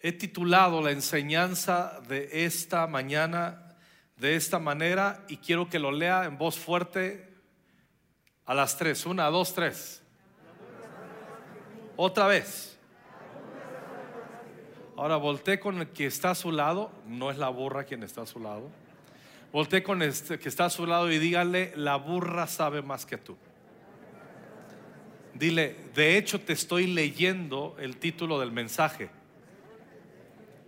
He titulado la enseñanza de esta mañana de esta manera y quiero que lo lea en voz fuerte a las tres. Una, dos, tres. Otra vez. Ahora volteé con el que está a su lado. No es la burra quien está a su lado. Volteé con este que está a su lado y dígale, la burra sabe más que tú. Dile, de hecho te estoy leyendo el título del mensaje.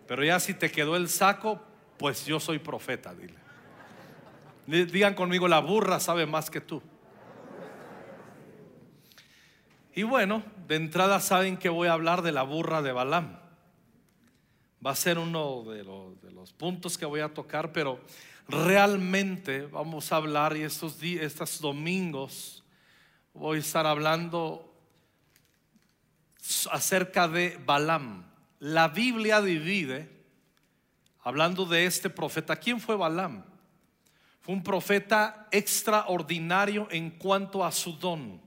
Pero ya si te quedó el saco, pues yo soy profeta, dile. Digan conmigo, la burra sabe más que tú. Y bueno, de entrada saben que voy a hablar de la burra de Balaam. Va a ser uno de los, de los puntos que voy a tocar, pero realmente vamos a hablar y estos, días, estos domingos voy a estar hablando acerca de Balaam. La Biblia divide, hablando de este profeta, ¿quién fue Balaam? Fue un profeta extraordinario en cuanto a su don,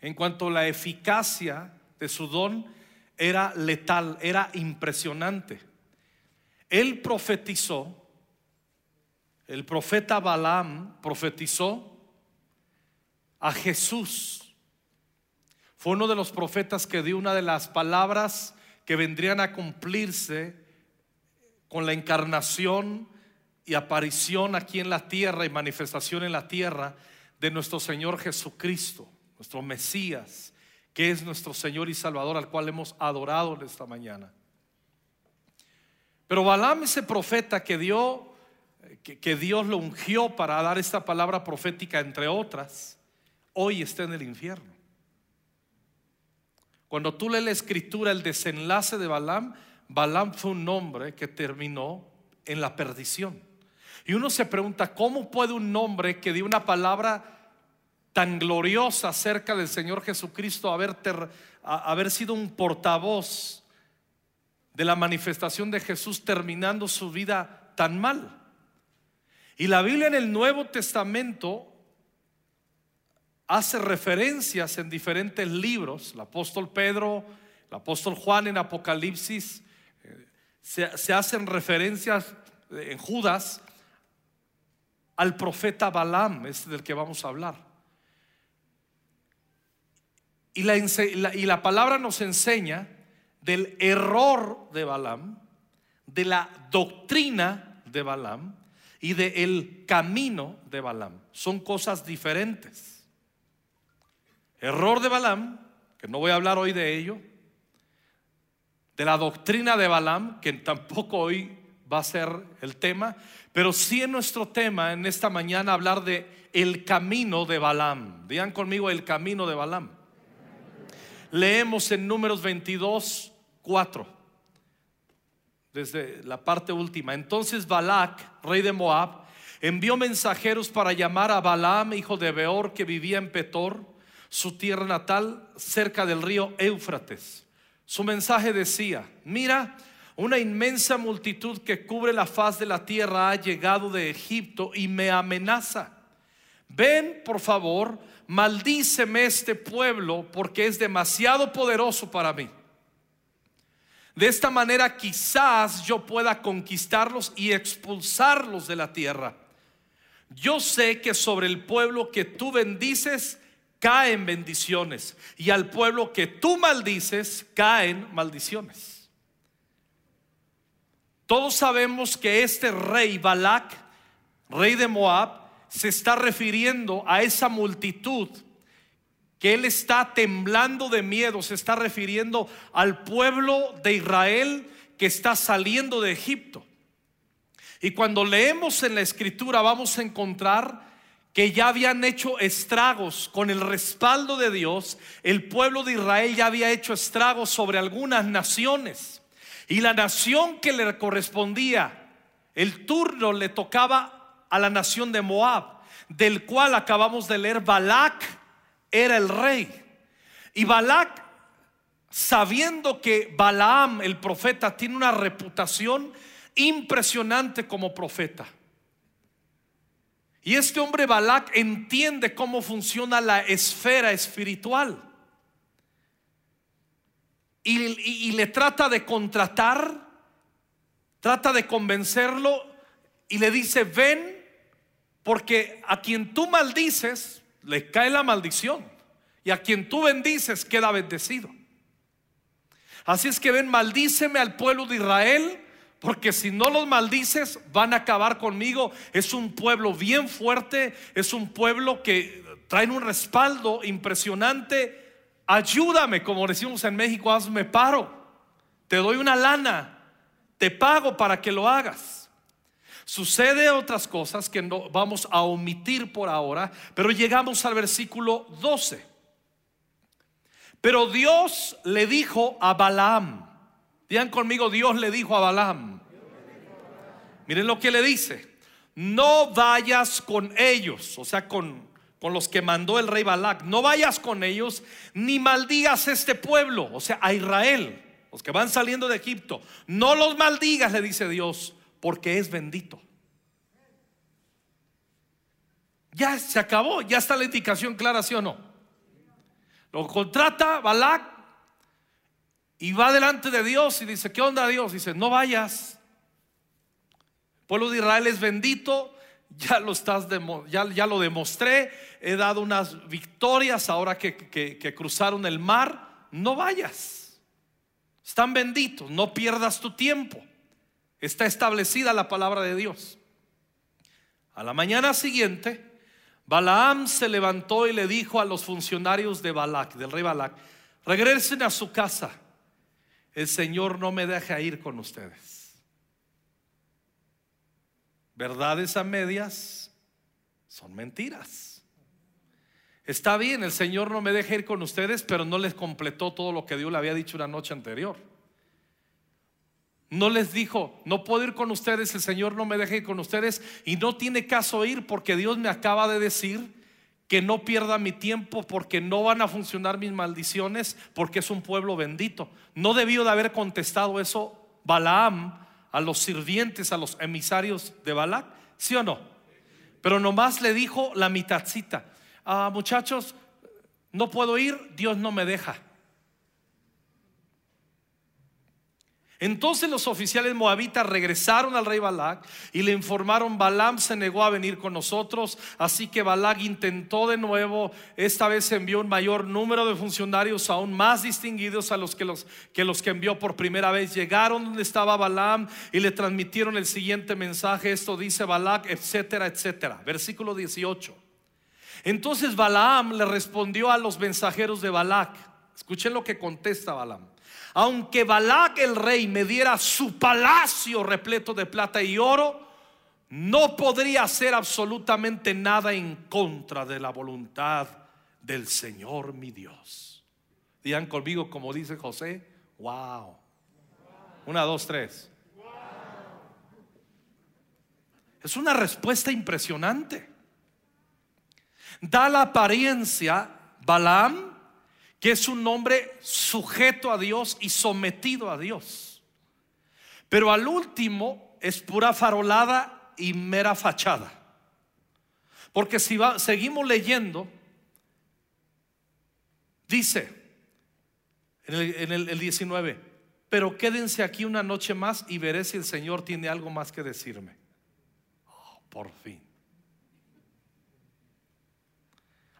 en cuanto a la eficacia de su don, era letal, era impresionante. Él profetizó, el profeta Balaam profetizó a Jesús. Fue uno de los profetas que dio una de las palabras que vendrían a cumplirse con la encarnación y aparición aquí en la tierra y manifestación en la tierra de nuestro Señor Jesucristo, nuestro Mesías, que es nuestro Señor y Salvador al cual hemos adorado en esta mañana. Pero Balaam, ese profeta que dio, que, que Dios lo ungió para dar esta palabra profética, entre otras, hoy está en el infierno. Cuando tú lees la escritura, el desenlace de Balaam, Balaam fue un hombre que terminó en la perdición. Y uno se pregunta, ¿cómo puede un hombre que dio una palabra tan gloriosa acerca del Señor Jesucristo haber, haber sido un portavoz de la manifestación de Jesús terminando su vida tan mal? Y la Biblia en el Nuevo Testamento hace referencias en diferentes libros, el apóstol Pedro, el apóstol Juan en Apocalipsis, eh, se, hacen referencias en Judas al profeta Balaam, es del que vamos a hablar. Y la, y la, palabra nos enseña del error de Balaam, de la doctrina de Balaam y del camino de Balaam. Son cosas diferentes. Error de Balaam, que no voy a hablar hoy de ello, de la doctrina de Balaam, que tampoco hoy va a ser el tema, pero sí en nuestro tema en esta mañana hablar de el camino de Balaam. Digan conmigo el camino de Balaam. Leemos en números 22, 4, desde la parte última. Entonces Balac, rey de Moab, envió mensajeros para llamar a Balaam, hijo de Beor, que vivía en Petor su tierra natal cerca del río Éufrates. Su mensaje decía, mira, una inmensa multitud que cubre la faz de la tierra ha llegado de Egipto y me amenaza. Ven, por favor, maldíceme este pueblo porque es demasiado poderoso para mí. De esta manera quizás yo pueda conquistarlos y expulsarlos de la tierra. Yo sé que sobre el pueblo que tú bendices caen bendiciones y al pueblo que tú maldices caen maldiciones. Todos sabemos que este rey Balak, rey de Moab, se está refiriendo a esa multitud que él está temblando de miedo, se está refiriendo al pueblo de Israel que está saliendo de Egipto. Y cuando leemos en la escritura vamos a encontrar que ya habían hecho estragos con el respaldo de Dios, el pueblo de Israel ya había hecho estragos sobre algunas naciones. Y la nación que le correspondía, el turno le tocaba a la nación de Moab, del cual acabamos de leer, Balac era el rey. Y Balac, sabiendo que Balaam, el profeta, tiene una reputación impresionante como profeta y este hombre Balak entiende cómo funciona la esfera espiritual. y, y- le trata de contratar, trata de convencerlo y le dice, ven, porque a quien tú maldices, le cae la maldición. Y a quien tú bendices, queda bendecido. Así es que ven, maldíceme al pueblo de Israel, porque si no los maldices, van a acabar conmigo. Es un pueblo bien fuerte, es un pueblo que trae un respaldo impresionante. Ayúdame, como decimos en México, hazme paro. Te doy una lana, te pago para que lo hagas. Sucede otras cosas que no vamos a omitir por ahora, pero llegamos al versículo 12. Pero Dios le dijo a Balaam, digan conmigo, Dios le dijo a Balaam, miren lo que le dice, no vayas con ellos, o sea, con, con los que mandó el rey Balac, no vayas con ellos, ni maldigas este pueblo, o sea, a Israel, los que van saliendo de Egipto, no los maldigas, le dice Dios, porque es bendito. Ya se acabó, ya está la indicación clara, ¿sí o no? Lo contrata Balac y va delante de Dios y dice, ¿qué onda Dios? Dice, no vayas. Pueblo de Israel es bendito, ya lo, estás demo- ya, ya lo demostré, he dado unas victorias ahora que, que- que cruzaron el mar, no vayas. Están benditos, no pierdas tu tiempo. Está establecida la palabra de Dios. A la mañana siguiente, Balaam se levantó y le dijo a los funcionarios de Balac, del rey Balac, regresen a su casa. El Señor no me deja ir con ustedes. Verdades a medias son mentiras. Está bien, el Señor no me deja ir con ustedes, pero no les completó todo lo que Dios le había dicho una noche anterior. No les dijo, no puedo ir con ustedes, el Señor no me deja ir con ustedes y no tiene caso ir porque Dios me acaba de decir que no pierda mi tiempo porque no van a funcionar mis maldiciones porque es un pueblo bendito. No debió de haber contestado eso Balaam a los sirvientes, a los emisarios de Balac, ¿sí o no? Pero nomás le dijo la mitadcita, ah, muchachos, no puedo ir, Dios no me deja. Entonces los oficiales moabitas regresaron al rey Balac y le informaron, Balaam se negó a venir con nosotros, así que Balac intentó de nuevo, esta vez envió un mayor número de funcionarios aún más distinguidos a los que los que, los que envió por primera vez. Llegaron donde estaba Balaam y le transmitieron el siguiente mensaje, esto dice Balac, etcétera, etcétera. Versículo 18. Entonces Balaam le respondió a los mensajeros de Balac. Escuchen lo que contesta Balaam. Aunque Balac el rey me diera su palacio repleto de plata y oro, no podría hacer absolutamente nada en contra de la voluntad del Señor mi Dios. Digan conmigo como dice José, wow. Una, dos, tres. Es una respuesta impresionante. Da la apariencia, Balaam, que es un hombre sujeto a Dios y sometido a Dios. Pero al último es pura farolada y mera fachada. Porque si va- seguimos leyendo, dice en el, en el- el 19, pero quédense aquí una noche más y veré si el Señor tiene algo más que decirme. Oh, por fin.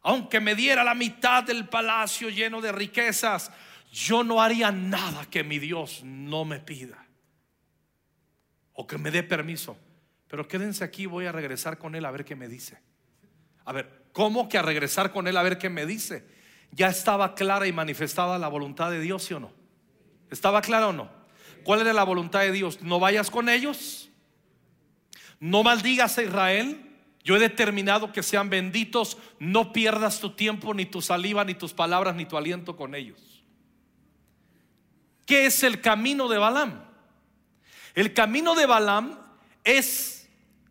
Aunque me diera la mitad del palacio lleno de riquezas, yo no haría nada que mi Dios no me pida. O que me dé permiso. Pero quédense aquí, voy a regresar con él a ver qué me dice. A ver, ¿cómo que a regresar con él a ver qué me dice? Ya estaba clara y manifestada la voluntad de Dios, ¿sí o no? ¿Estaba clara o no? ¿Cuál era la voluntad de Dios? No vayas con ellos. No maldigas a Israel. Yo he determinado que sean benditos. No pierdas tu tiempo, ni tu saliva, ni tus palabras, ni tu aliento con ellos. ¿Qué es el camino de Balaam? El camino de Balaam es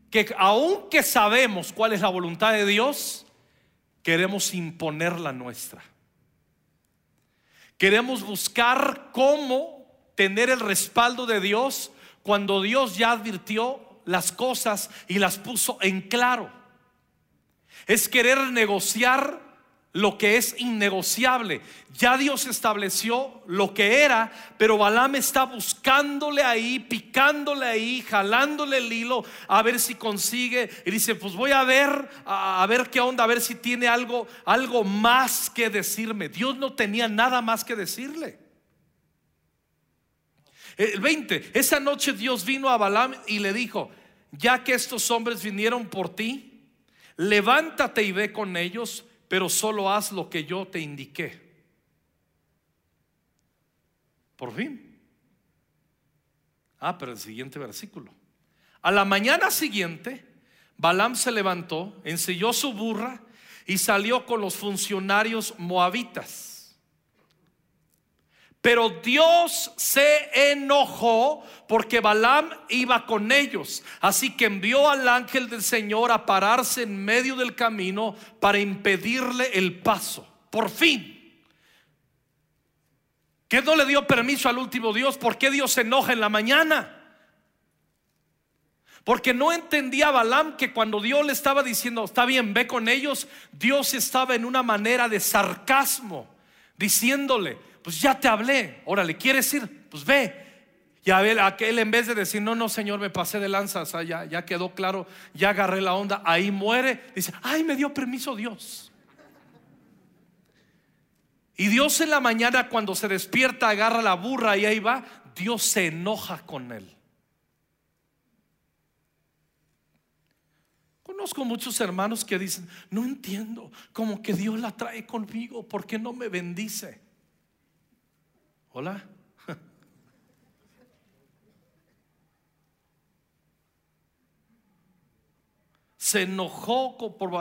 que aunque sabemos cuál es la voluntad de Dios, queremos imponer la nuestra. Queremos buscar cómo tener el respaldo de Dios cuando Dios ya advirtió las cosas y las puso en claro. Es querer negociar lo que es innegociable. Ya Dios estableció lo que era, pero Balaam está buscándole ahí, picándole ahí, jalándole el hilo a ver si consigue. Y dice, pues voy a ver, a, ver qué onda, a ver si tiene algo, algo más que decirme. Dios no tenía nada más que decirle. El 20, esa noche Dios vino a Balaam y le dijo, ya que estos hombres vinieron por ti, levántate y ve con ellos pero solo haz lo que yo te indiqué. Por fin. Ah, pero el siguiente versículo. A la mañana siguiente, Balaam se levantó, ensilló su burra y salió con los funcionarios moabitas. Pero Dios se enojó porque Balaam iba con ellos. Así que envió al ángel del Señor a pararse en medio del camino para impedirle el paso. Por fin. ¿Qué no le dio permiso al último Dios? ¿Por qué Dios se enoja en la mañana? Porque no entendía Balaam que cuando Dios le estaba diciendo, está bien, ve con ellos, Dios estaba en una manera de sarcasmo, diciéndole, pues ya te hablé, órale, ¿quieres ir? Pues ve. Y a aquel en vez de decir, no, no, Señor, me pasé de lanza, ya, ya quedó claro, ya agarré la onda, ahí muere, dice, ay, me dio permiso Dios. Y Dios en la mañana cuando se despierta, agarra la burra y ahí va, Dios se enoja con él. Conozco muchos hermanos que dicen, no entiendo, como que Dios la trae conmigo, ¿por qué no me bendice? Hola. Se enojó por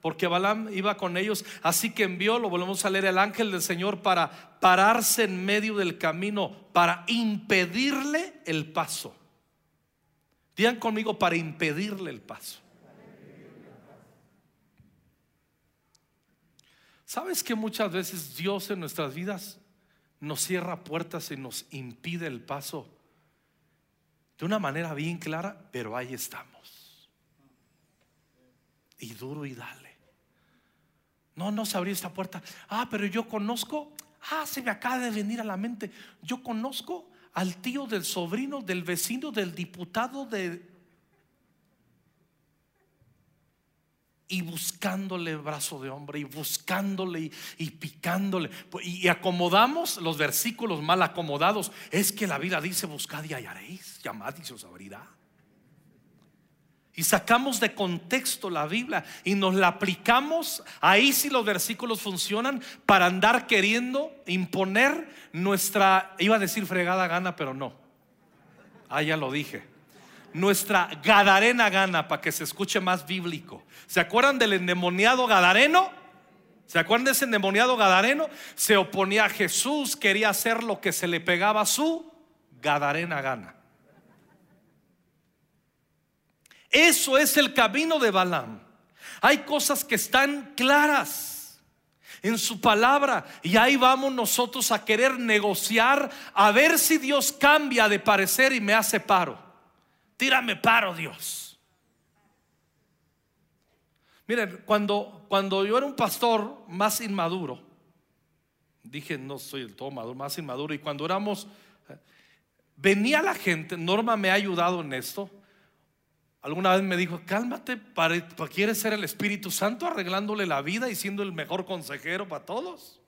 porque Balaam iba con ellos, así que envió, lo volvemos a leer, el ángel del Señor para pararse en medio del camino, para impedirle el paso. Digan conmigo, para impedirle el paso. ¿Sabes que muchas veces Dios en nuestras vidas nos cierra puertas y nos impide el paso de una manera bien clara, pero ahí estamos. Y duro y dale. No, no se abrió esta puerta. Ah, pero yo conozco. Ah, se me acaba de venir a la mente. Yo conozco al tío del sobrino, del vecino, del diputado de y buscándole brazo de hombre y buscándole y, picándole y, acomodamos los versículos mal acomodados. Es que la Biblia dice buscad y hallaréis, llamad y se os abrirá. Y sacamos de contexto la Biblia y nos la aplicamos, ahí si los versículos funcionan, para andar queriendo imponer nuestra, iba a decir fregada gana, pero no. Ah, ya lo dije nuestra Gadarena gana para que se escuche más bíblico. ¿Se acuerdan del endemoniado Gadareno? ¿Se acuerdan de ese endemoniado Gadareno? Se oponía a Jesús, quería hacer lo que se le pegaba a su Gadarena gana. Eso es el camino de Balaam. Hay cosas que están claras en su palabra y ahí vamos nosotros a querer negociar a ver si Dios cambia de parecer y me hace paro. Tírame paro, Dios. Miren, cuando, cuando yo era un pastor más inmaduro, dije, no soy el todo maduro, más inmaduro, y cuando éramos, venía la gente, Norma me ha ayudado en esto, alguna vez me dijo, cálmate, para, ¿quieres ser el Espíritu Santo arreglándole la vida y siendo el mejor consejero para todos?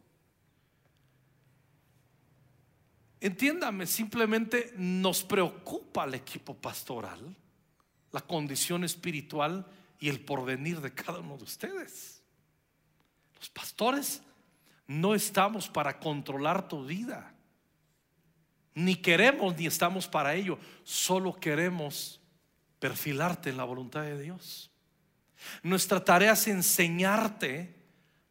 Entiéndame, simplemente nos preocupa el equipo pastoral, la condición espiritual y el porvenir de cada uno de ustedes. Los pastores no estamos para controlar tu vida, ni queremos ni estamos para ello, solo queremos perfilarte en la voluntad de Dios. Nuestra tarea es enseñarte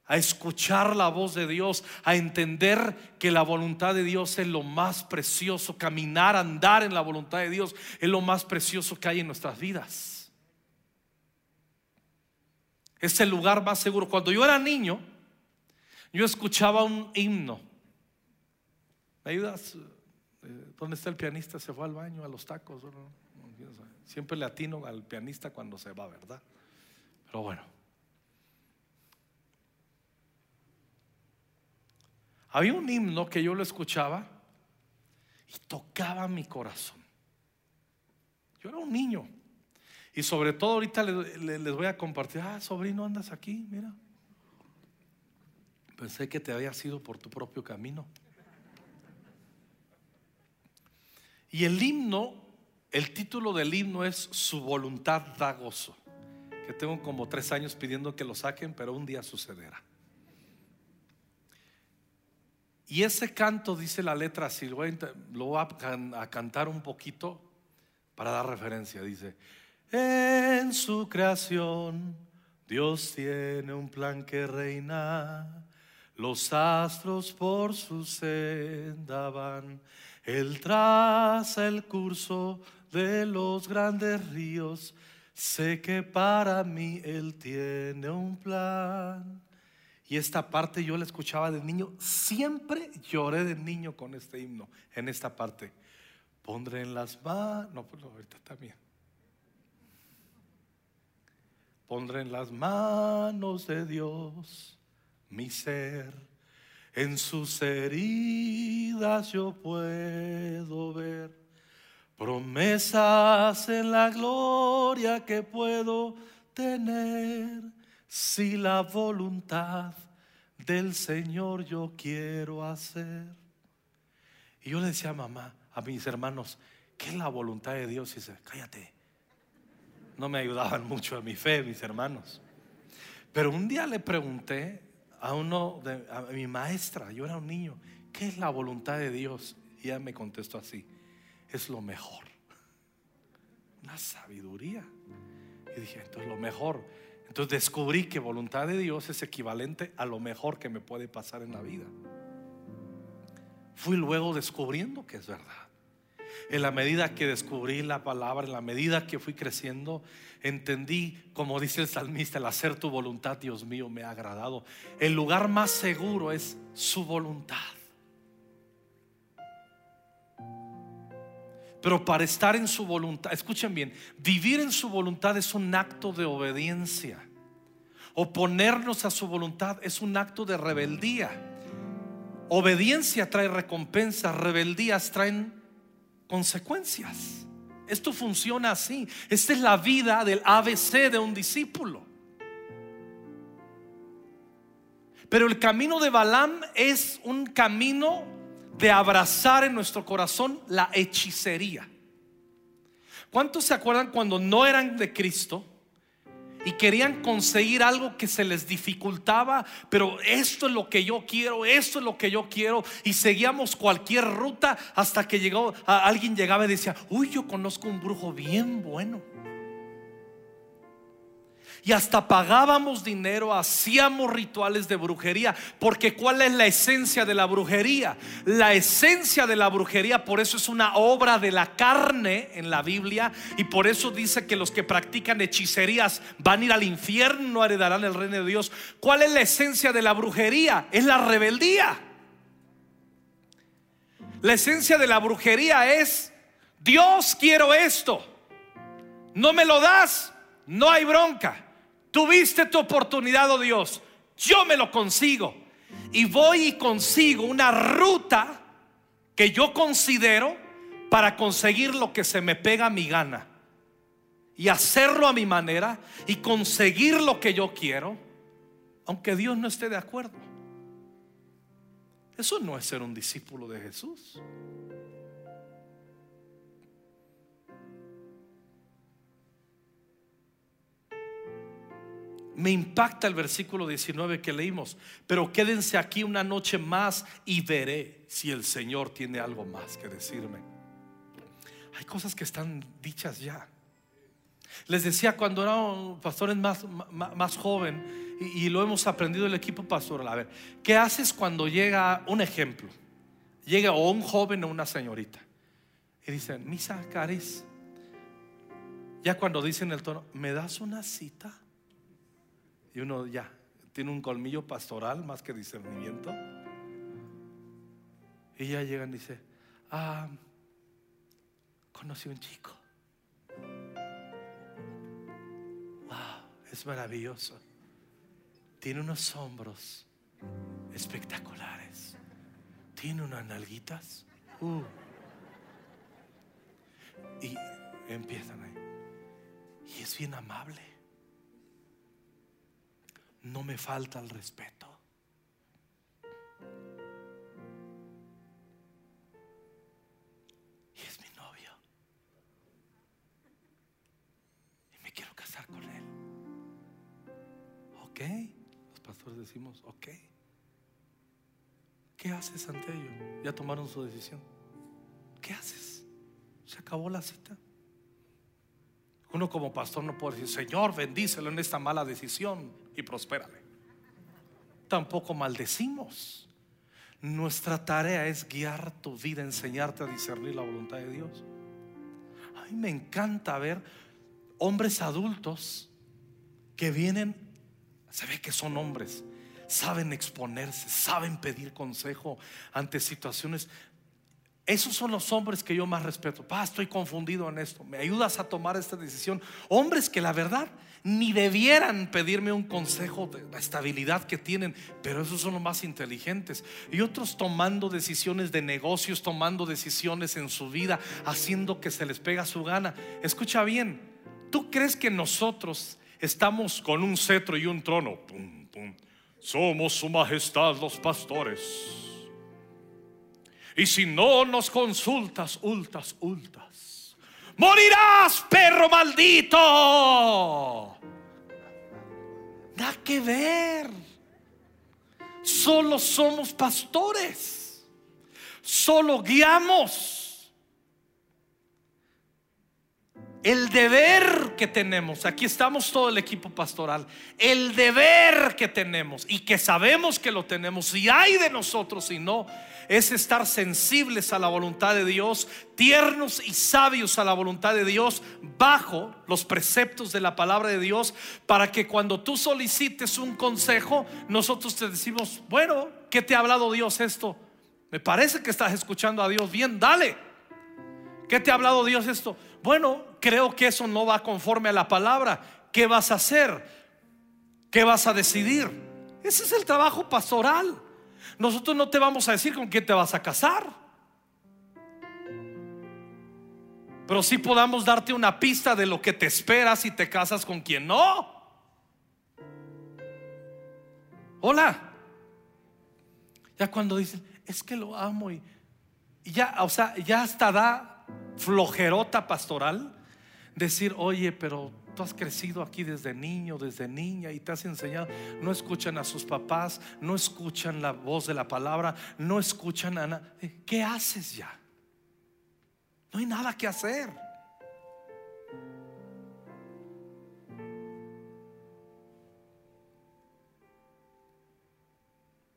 a escuchar la voz de Dios, a entender que la voluntad de Dios es lo más precioso, caminar, andar en la voluntad de Dios es lo más precioso que hay en nuestras vidas. Es el lugar más seguro. Cuando yo era niño, yo escuchaba un himno. ¿Me ayudas? Eh, ¿Dónde está el pianista? Se fue al baño, a los tacos. Siempre le atino al pianista cuando se va, ¿verdad? Pero bueno. Había un himno que yo lo escuchaba y tocaba mi corazón. Yo era un niño. Y sobre todo ahorita les, voy a compartir, ah, sobrino, andas aquí, mira. Pensé que te había sido por tu propio camino. Y el himno, el título del himno es Su voluntad da gozo. Que tengo como tres años pidiendo que lo saquen, pero un día sucederá. Y ese canto, dice la letra así, lo voy a cantar un poquito para dar referencia. Dice, en su creación, Dios tiene un plan que reina. Los astros por su senda van. Él traza el curso de los grandes ríos. Sé que para mí Él tiene un plan. Y esta parte yo la escuchaba de niño. Siempre lloré de niño con este himno. En esta parte. Pondré en las manos. No, pues ahorita también. Pondré en las manos de Dios mi ser. En sus heridas yo puedo ver promesas en la gloria que puedo tener si la voluntad del Señor yo quiero hacer. Y yo le decía a mamá, a mis hermanos, ¿qué es la voluntad de Dios? Y dice, cállate, no me ayudaban mucho a mi fe, mis hermanos. Pero un día le pregunté a uno, de, a mi maestra, yo era un niño, ¿qué es la voluntad de Dios? Y ella me contestó así, es lo mejor. Una sabiduría. Y dije, entonces lo mejor. Entonces descubrí que voluntad de Dios es equivalente a lo mejor que me puede pasar en la vida. Fui luego descubriendo que es verdad en la medida que descubrí la palabra, en la medida que fui creciendo, entendí, como dice el salmista, el hacer tu voluntad, Dios mío, me ha agradado. El lugar más seguro es su voluntad. Pero para estar en su voluntad, escuchen bien, vivir en su voluntad es un acto de obediencia. Oponernos a su voluntad es un acto de rebeldía. Obediencia trae recompensas, rebeldías traen consecuencias. Esto funciona así. Esta es la vida del ABC de un discípulo. Pero el camino de Balaam es un camino de abrazar en nuestro corazón la hechicería. ¿Cuántos se acuerdan cuando no eran de Cristo? y querían conseguir algo que se les dificultaba, pero esto es lo que yo quiero, esto es lo que yo quiero, y seguíamos cualquier ruta hasta que llegó, alguien llegaba y decía, uy, yo conozco un brujo bien bueno y hasta pagábamos dinero, hacíamos rituales de brujería, porque ¿cuál es la esencia de la brujería? La esencia de la brujería, por eso es una obra de la carne en la Biblia, y por eso dice que los que practican hechicerías van a ir al infierno, no heredarán el reino de Dios. ¿Cuál es la esencia de la brujería? Es la rebeldía. La esencia de la brujería es, Dios quiero esto, no me lo das, no hay bronca. Tuviste tu oportunidad, oh Dios. Yo me lo consigo. Y voy y consigo una ruta que yo considero para conseguir lo que se me pega a mi gana. Y hacerlo a mi manera y conseguir lo que yo quiero, aunque Dios no esté de acuerdo. Eso no es ser un discípulo de Jesús. Me impacta el versículo 19 que leímos, pero quédense aquí una noche más y veré si el Señor tiene algo más que decirme. Hay cosas que están dichas ya. Les decía cuando era pastores más, más, joven y, lo hemos aprendido el equipo pastoral. A ver, ¿qué haces cuando llega un ejemplo? Llega o un joven o una señorita y dicen, Misa Caris, ya cuando dicen el tono, ¿me das una cita? Y uno ya tiene un colmillo pastoral más que discernimiento. Y ya llegan y dice, ah, conocí un chico. Wow, es maravilloso. Tiene unos hombros espectaculares. ¿Tiene unas nalguitas? Uh. Y empiezan ahí. Y es bien amable. No me falta el respeto. Y es mi novio. Y me quiero casar con él. Ok. Los pastores decimos, ok. ¿Qué haces ante ello? Ya tomaron su decisión. ¿Qué haces? Se acabó la cita. Uno como pastor no puede decir, Señor, bendícelo en esta mala decisión y prospérale. Tampoco maldecimos. Nuestra tarea es guiar tu vida, enseñarte a discernir la voluntad de Dios. A mí me encanta ver hombres adultos que vienen, se ve que son hombres, saben exponerse, saben pedir consejo ante situaciones. Esos son los hombres que yo más respeto. Pa, estoy confundido en esto. ¿Me ayudas a tomar esta decisión? Hombres que la verdad ni debieran pedirme un consejo de la estabilidad que tienen, pero esos son los más inteligentes. Y otros tomando decisiones de negocios, tomando decisiones en su vida, haciendo que se les pega su gana. Escucha bien, ¿tú crees que nosotros estamos con un cetro y un trono? Pum, pum. Somos su majestad los pastores. Y si no nos consultas, ultas, ultas, morirás, perro maldito. Nada que ver. Solo somos pastores. Solo guiamos. El deber que tenemos, aquí estamos todo el equipo pastoral, el deber que tenemos y que sabemos que lo tenemos, y hay de nosotros y no, es estar sensibles a la voluntad de Dios, tiernos y sabios a la voluntad de Dios, bajo los preceptos de la palabra de Dios, para que cuando tú solicites un consejo, nosotros te decimos, bueno, ¿qué te ha hablado Dios esto? Me parece que estás escuchando a Dios bien, dale. ¿Qué te ha hablado Dios esto? Bueno, creo que eso no va conforme a la palabra. ¿Qué vas a hacer? ¿Qué vas a decidir? Ese es el trabajo pastoral. Nosotros no te vamos a decir con quién te vas a casar. Pero sí podamos darte una pista de lo que te esperas si te casas con quien no. Hola. Ya cuando dicen, es que lo amo y, y ya, o sea, ya hasta da flojerota pastoral, decir, oye, pero tú has crecido aquí desde niño, desde niña y te has enseñado, no escuchan a sus papás, no escuchan la voz de la palabra, no escuchan a nada. ¿Qué haces ya? No hay nada que hacer.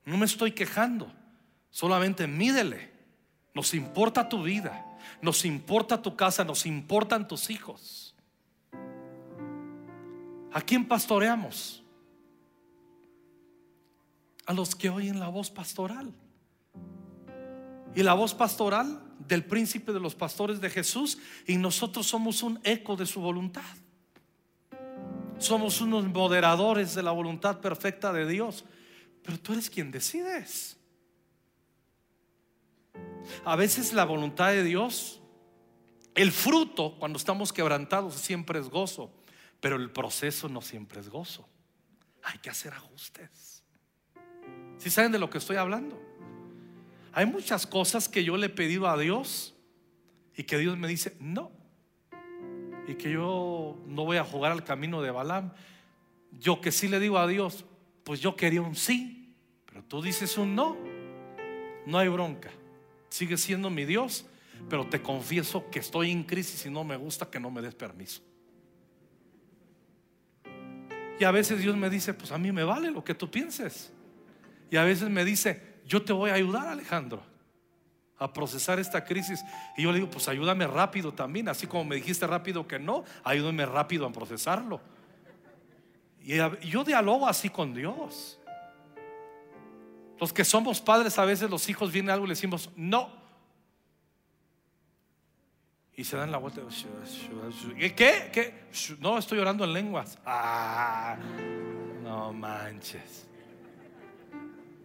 No me estoy quejando, solamente mídele. Nos importa tu vida nos importa tu casa, nos importan tus hijos. ¿A quién pastoreamos? A los que oyen la voz pastoral. Y la voz pastoral del príncipe de los pastores de Jesús y nosotros somos un eco de su voluntad. Somos unos moderadores de la voluntad perfecta de Dios. Pero tú eres quien decides. A veces la voluntad de Dios, el fruto cuando estamos quebrantados siempre es gozo, pero el proceso no siempre es gozo. Hay que hacer ajustes. Si saben de lo que estoy hablando? Hay muchas cosas que yo le he pedido a Dios y que Dios me dice no. Y que yo no voy a jugar al camino de Balaam. Yo que sí le digo a Dios, pues yo quería un sí, pero tú dices un no. No hay bronca. Sigue siendo mi Dios, pero te confieso que estoy en crisis y no me gusta que no me des permiso. Y a veces Dios me dice, pues a mí me vale lo que tú pienses. Y a veces me dice, yo te voy a ayudar, Alejandro, a procesar esta crisis. Y yo le digo, pues ayúdame rápido también, así como me dijiste rápido que no, ayúdame rápido a procesarlo. Y yo dialogo así con Dios. Los que somos padres, a veces los hijos vienen algo y le decimos, no. Y se dan la vuelta. ¿Qué? ¿Qué? No, estoy orando en lenguas. Ah, no manches.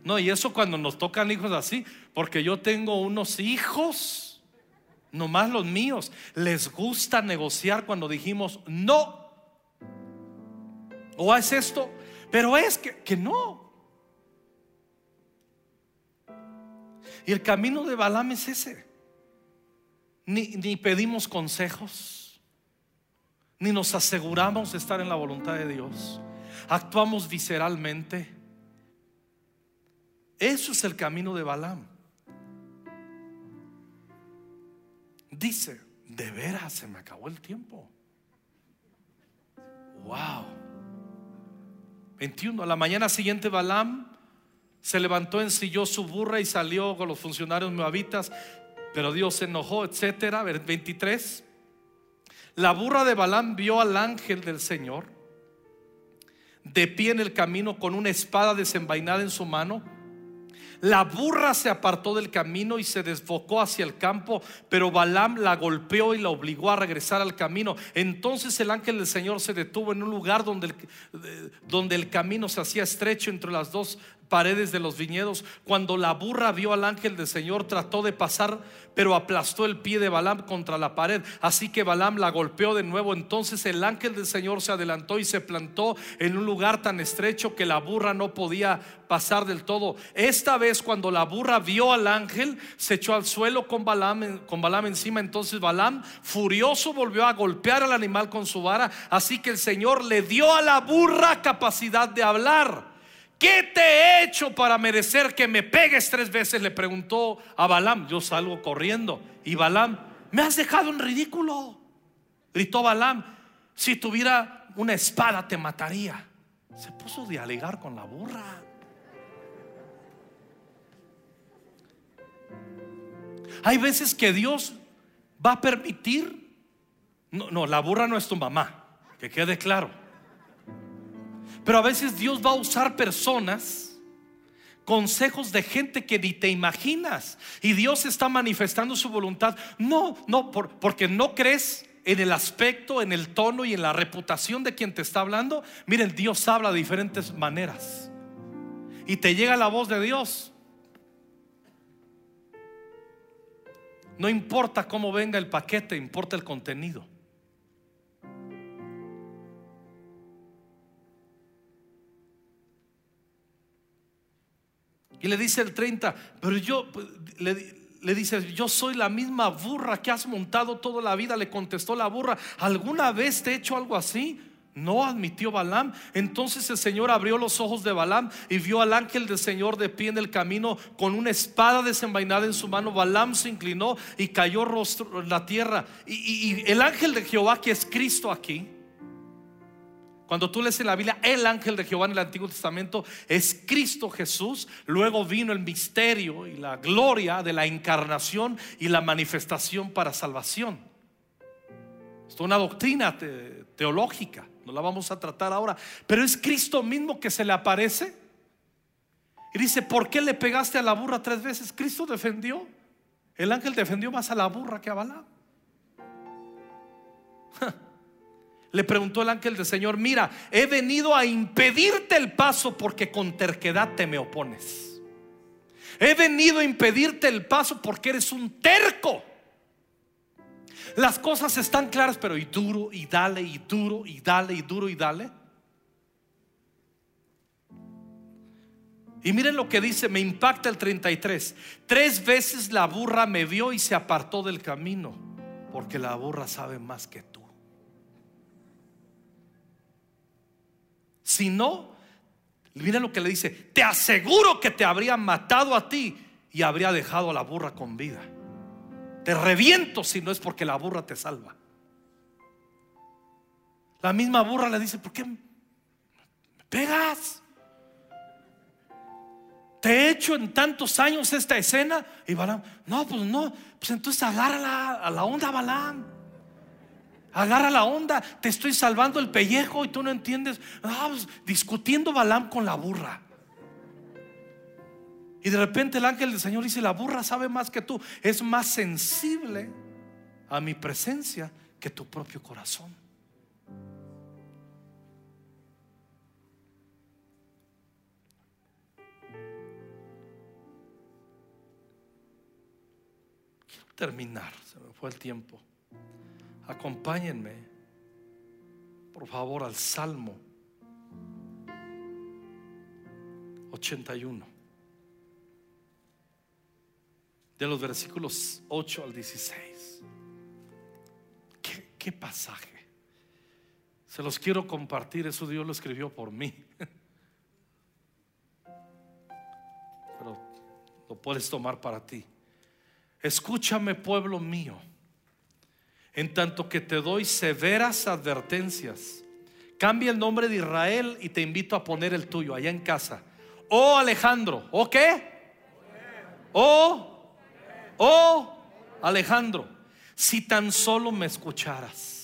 No, y eso cuando nos tocan hijos así, porque yo tengo unos hijos, nomás los míos, les gusta negociar cuando dijimos no. O es esto, pero es que, que no. Y el camino de Balaam es ese. Ni, pedimos consejos, ni nos aseguramos de estar en la voluntad de Dios. Actuamos visceralmente eso es el camino de Balaam. Dice, de veras se me acabó el tiempo. Wow. 21. A la mañana siguiente Balaam se levantó, ensilló su burra y salió con los funcionarios moabitas, pero Dios se enojó, etcétera. 23. La burra de Balaam vio al ángel del Señor de pie en el camino con una espada desenvainada en su mano la burra se apartó del camino y se desfocó hacia el campo, pero Balaam la golpeó y la obligó a regresar al camino. Entonces el ángel del Señor se detuvo en un lugar donde el, eh, donde el camino se hacía estrecho entre las dos paredes de los viñedos. Cuando la burra vio al ángel del Señor, trató de pasar, pero aplastó el pie de Balaam contra la pared. Así que Balaam la golpeó de nuevo. Entonces el ángel del Señor se adelantó y se plantó en un lugar tan estrecho que la burra no podía pasar del todo. Esta vez cuando la burra vio al ángel, se echó al suelo con Balaam, con encima. Entonces Balaam, furioso, volvió a golpear al animal con su vara. Así que el Señor le dio a la burra capacidad de hablar. ¿Qué te he hecho para merecer que me pegues tres veces? Le preguntó a Balaam. Yo salgo corriendo. Y Balaam, me has dejado en ridículo. Gritó Balaam, si tuviera una espada te mataría. Se puso de alegar con la burra. Hay veces que Dios va a permitir. No, no, la burra no es tu mamá, que quede claro. Pero a veces Dios va a usar personas, consejos de gente que ni te imaginas. Y Dios está manifestando su voluntad. No, no, porque no crees en el aspecto, en el tono y en la reputación de quien te está hablando. Miren, Dios habla de diferentes maneras. Y te llega la voz de Dios. No importa cómo venga el paquete, importa el contenido. Y le dice el 30, pero yo, le, dice, yo soy la misma burra que has montado toda la vida. Le contestó la burra, ¿alguna vez te he hecho algo así? No admitió Balaam. Entonces el Señor abrió los ojos de Balaam y vio al ángel del Señor de pie en el camino con una espada desenvainada en su mano. Balaam se inclinó y cayó rostro en la tierra. y el ángel de Jehová, que es Cristo aquí, cuando tú lees en la Biblia, el ángel de Jehová en el Antiguo Testamento es Cristo Jesús. Luego vino el misterio y la gloria de la encarnación y la manifestación para salvación. Esto es una doctrina teológica, no la vamos a tratar ahora. Pero es Cristo mismo que se le aparece. Y dice, ¿por qué le pegaste a la burra tres veces? Cristo defendió. El ángel defendió más a la burra que a Balaam. le preguntó el ángel del Señor, mira, he venido a impedirte el paso porque con terquedad te me opones. He venido a impedirte el paso porque eres un terco. Las cosas están claras, pero y duro, y dale, y duro, y dale, y duro, y dale. Y miren lo que dice, me impacta el 33. Tres veces la burra me vio y se apartó del camino, porque la burra sabe más que Si no, mira lo que le dice, te aseguro que te habría matado a ti y habría dejado a la burra con vida. Te reviento si no es porque la burra te salva. La misma burra le dice, ¿por qué me pegas? Te he hecho en tantos años esta escena. Y Balaam, no, pues no, pues entonces agárrala a la onda, Balaam. Agarra la onda, te estoy salvando el pellejo y tú no entiendes. Ah, pues, discutiendo Balaam con la burra. Y de repente el ángel del Señor dice, la burra sabe más que tú, es más sensible a mi presencia que tu propio corazón. Quiero terminar, se me fue el tiempo. Acompáñenme, por favor, al Salmo 81. De los versículos 8 al 16. ¿Qué, qué pasaje? Se los quiero compartir, eso Dios lo escribió por mí. Pero lo puedes tomar para ti. Escúchame, pueblo mío, en tanto que te doy severas advertencias. Cambia el nombre de Israel y te invito a poner el tuyo allá en casa. Oh Alejandro, ¿o qué? Oh, oh Alejandro, si tan solo me escucharas.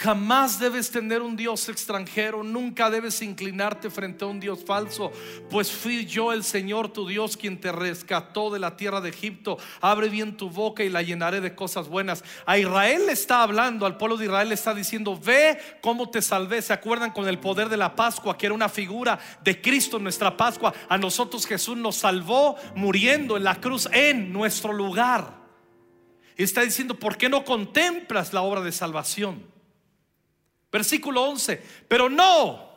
Jamás debes tener un Dios extranjero, nunca debes inclinarte frente a un Dios falso, pues fui yo el Señor tu Dios quien te rescató de la tierra de Egipto. Abre bien tu boca y la llenaré de cosas buenas. A Israel le está hablando, al pueblo de Israel le está diciendo, ve cómo te salvé. ¿Se acuerdan con el poder de la Pascua, que era una figura de Cristo en nuestra Pascua? A nosotros Jesús nos salvó muriendo en la cruz en nuestro lugar. Y está diciendo, ¿por qué no contemplas la obra de salvación? Versículo 11. Pero no,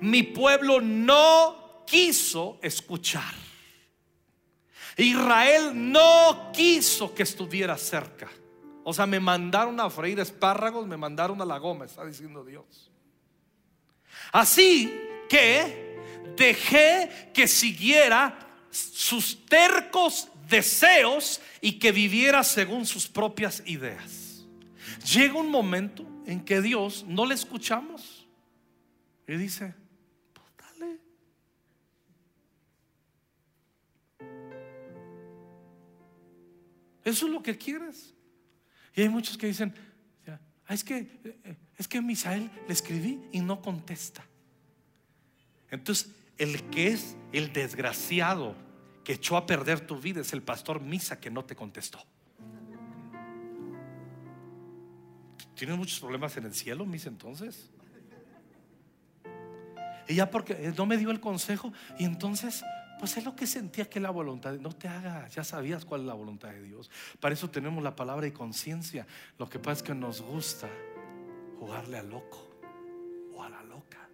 mi pueblo no quiso escuchar. Israel no quiso que estuviera cerca. O sea, me mandaron a freír espárragos, me mandaron a la goma, está diciendo Dios. Así que dejé que siguiera sus tercos deseos y que viviera según sus propias ideas. Llega un momento en que Dios no le escuchamos. Y dice, pues dale. Eso es lo que quieres. Y hay muchos que dicen, ah, es que es que Misael le escribí y no contesta. Entonces, el que es el desgraciado que echó a perder tu vida es el pastor Misa que no te contestó. ¿Tienes muchos problemas en el cielo, mis entonces? Y ya porque no me dio el consejo y entonces pues es lo que sentía que la voluntad, no te hagas, ya sabías cuál es la voluntad de Dios. Para eso tenemos la palabra y conciencia. Lo que pasa es que nos gusta jugarle al loco o a la loca.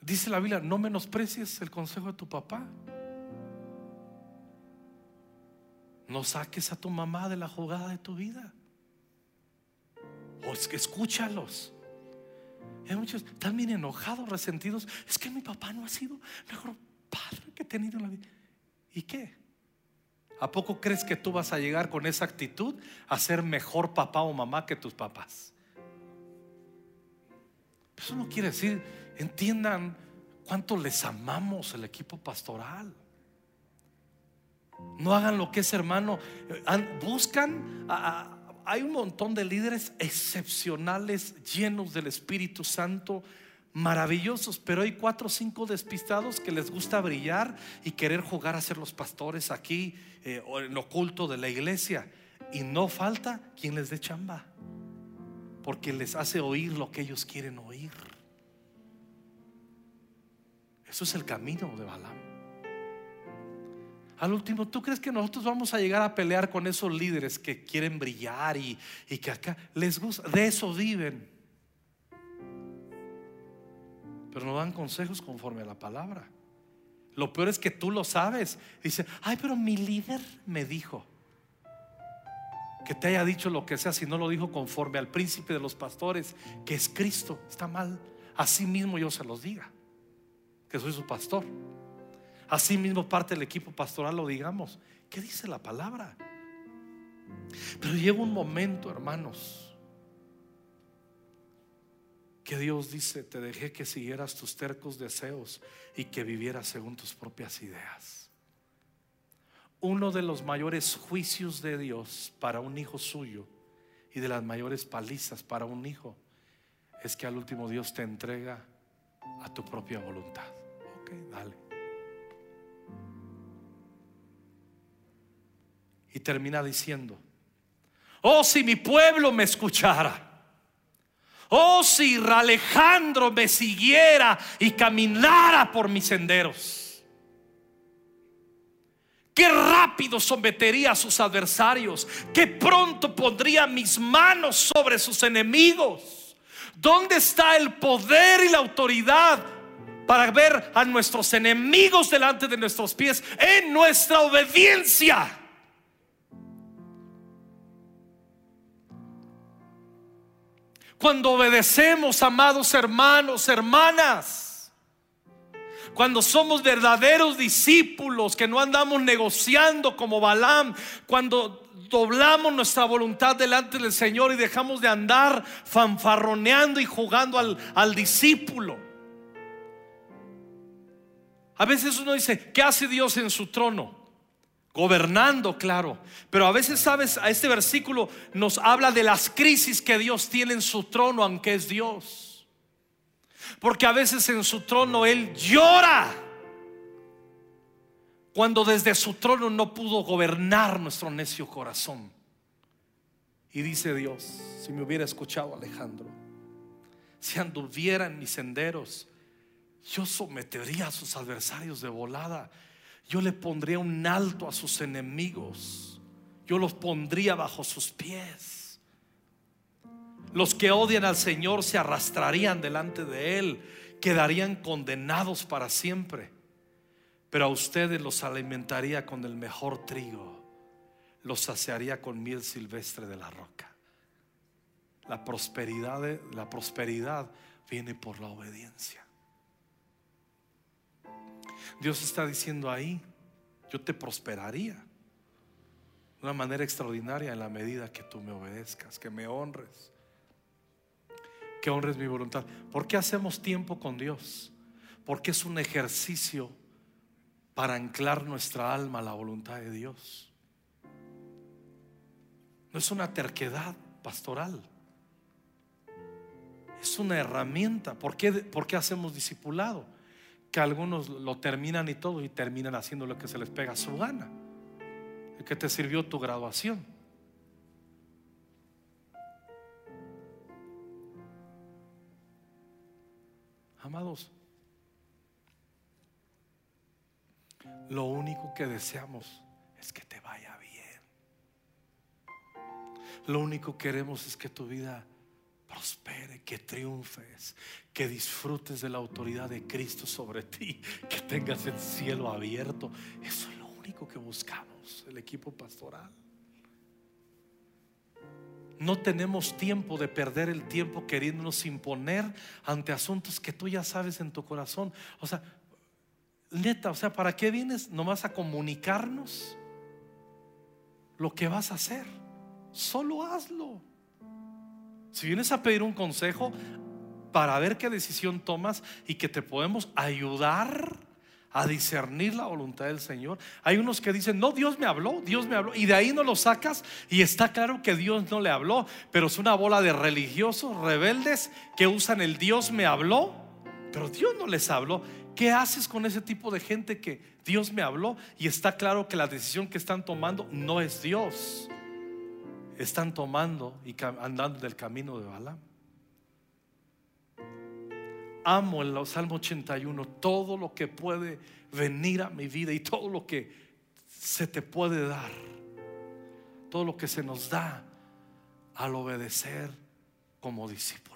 Dice la Biblia, no menosprecies el consejo de tu papá. No saques a tu mamá de la jugada de tu vida. O escúchalos. Hay muchos están bien enojados, resentidos. Es que mi papá no ha sido mejor padre que he tenido en la vida. ¿Y qué? ¿A poco crees que tú vas a llegar con esa actitud a ser mejor papá o mamá que tus papás? Eso no quiere decir, entiendan cuánto les amamos el equipo pastoral. No hagan lo que es hermano. Buscan, hay un montón de líderes excepcionales, llenos del Espíritu Santo, maravillosos, pero hay cuatro o cinco despistados que les gusta brillar y querer jugar a ser los pastores aquí eh, o en lo oculto de la iglesia. Y no falta quien les dé chamba, porque les hace oír lo que ellos quieren oír. Eso es el camino de Balaam. Al último, ¿tú crees que nosotros vamos a llegar a pelear con esos líderes que quieren brillar y, que acá les gusta? De eso viven. Pero no dan consejos conforme a la palabra. Lo peor es que tú lo sabes. Dice, ay, pero mi líder me dijo que te haya dicho lo que sea si no lo dijo conforme al príncipe de los pastores, que es Cristo. Está mal. Así mismo yo se los diga, que soy su pastor. Así mismo parte del equipo pastoral lo digamos. ¿Qué dice la palabra? Pero llega un momento, hermanos, que Dios dice, te dejé que siguieras tus tercos deseos y que vivieras según tus propias ideas. Uno de los mayores juicios de Dios para un hijo suyo y de las mayores palizas para un hijo es que al último Dios te entrega a tu propia voluntad. Ok, dale. Y termina diciendo, oh si mi pueblo me escuchara, Oh, si Alejandro me siguiera y caminara por mis senderos. Qué rápido sometería a sus adversarios. Qué pronto pondría mis manos sobre sus enemigos. ¿Dónde está el poder y la autoridad para ver a nuestros enemigos delante de nuestros pies en nuestra obediencia? Cuando obedecemos, amados hermanos, hermanas. Cuando somos verdaderos discípulos, que no andamos negociando como Balaam. Cuando doblamos nuestra voluntad delante del Señor y dejamos de andar fanfarroneando y jugando al, al discípulo. A veces uno dice, ¿qué hace Dios en su trono? Gobernando, claro. Pero a veces, sabes, a este versículo nos habla de las crisis que Dios tiene en su trono, aunque es Dios. Porque a veces en su trono Él llora. Cuando desde su trono no pudo gobernar nuestro necio corazón. Y dice Dios, si me hubiera escuchado Alejandro, si anduviera en mis senderos, yo sometería a sus adversarios de volada yo le pondría un alto a sus enemigos. Yo los pondría bajo sus pies. Los que odian al Señor se arrastrarían delante de Él, quedarían condenados para siempre. Pero a ustedes los alimentaría con el mejor trigo, los saciaría con miel silvestre de la roca. La prosperidad, la prosperidad viene por la obediencia. Dios está diciendo ahí, yo te prosperaría de una manera extraordinaria en la medida que tú me obedezcas, que me honres, que honres mi voluntad. ¿Por qué hacemos tiempo con Dios? Porque es un ejercicio para anclar nuestra alma a la voluntad de Dios. No es una terquedad pastoral. Es una herramienta. ¿Por qué, por qué hacemos discipulado? Que algunos lo terminan y todo y terminan haciendo lo que se les pega a su gana. ¿Y que te sirvió tu graduación? Amados, lo único que deseamos es que te vaya bien. Lo único que queremos es que tu vida prospere, que triunfes, que disfrutes de la autoridad de Cristo sobre ti, que tengas el cielo abierto. Eso es lo único que buscamos, el equipo pastoral. No tenemos tiempo de perder el tiempo queriéndonos imponer ante asuntos que tú ya sabes en tu corazón. O sea, neta, o sea, ¿para qué vienes nomás a comunicarnos lo que vas a hacer? Solo hazlo. Si vienes a pedir un consejo para ver qué decisión tomas y que te podemos ayudar a discernir la voluntad del Señor. Hay unos que dicen, no, Dios me habló, Dios me habló, y de ahí no lo sacas y está claro que Dios no le habló, pero es una bola de religiosos rebeldes que usan el Dios me habló, pero Dios no les habló. ¿Qué haces con ese tipo de gente que Dios me habló y está claro que la decisión que están tomando no es Dios? Están tomando y andando del camino de Balaam. Amo el Salmo 81 todo lo que puede venir a mi vida y todo lo que se te puede dar, todo lo que se nos da al obedecer como discípulo.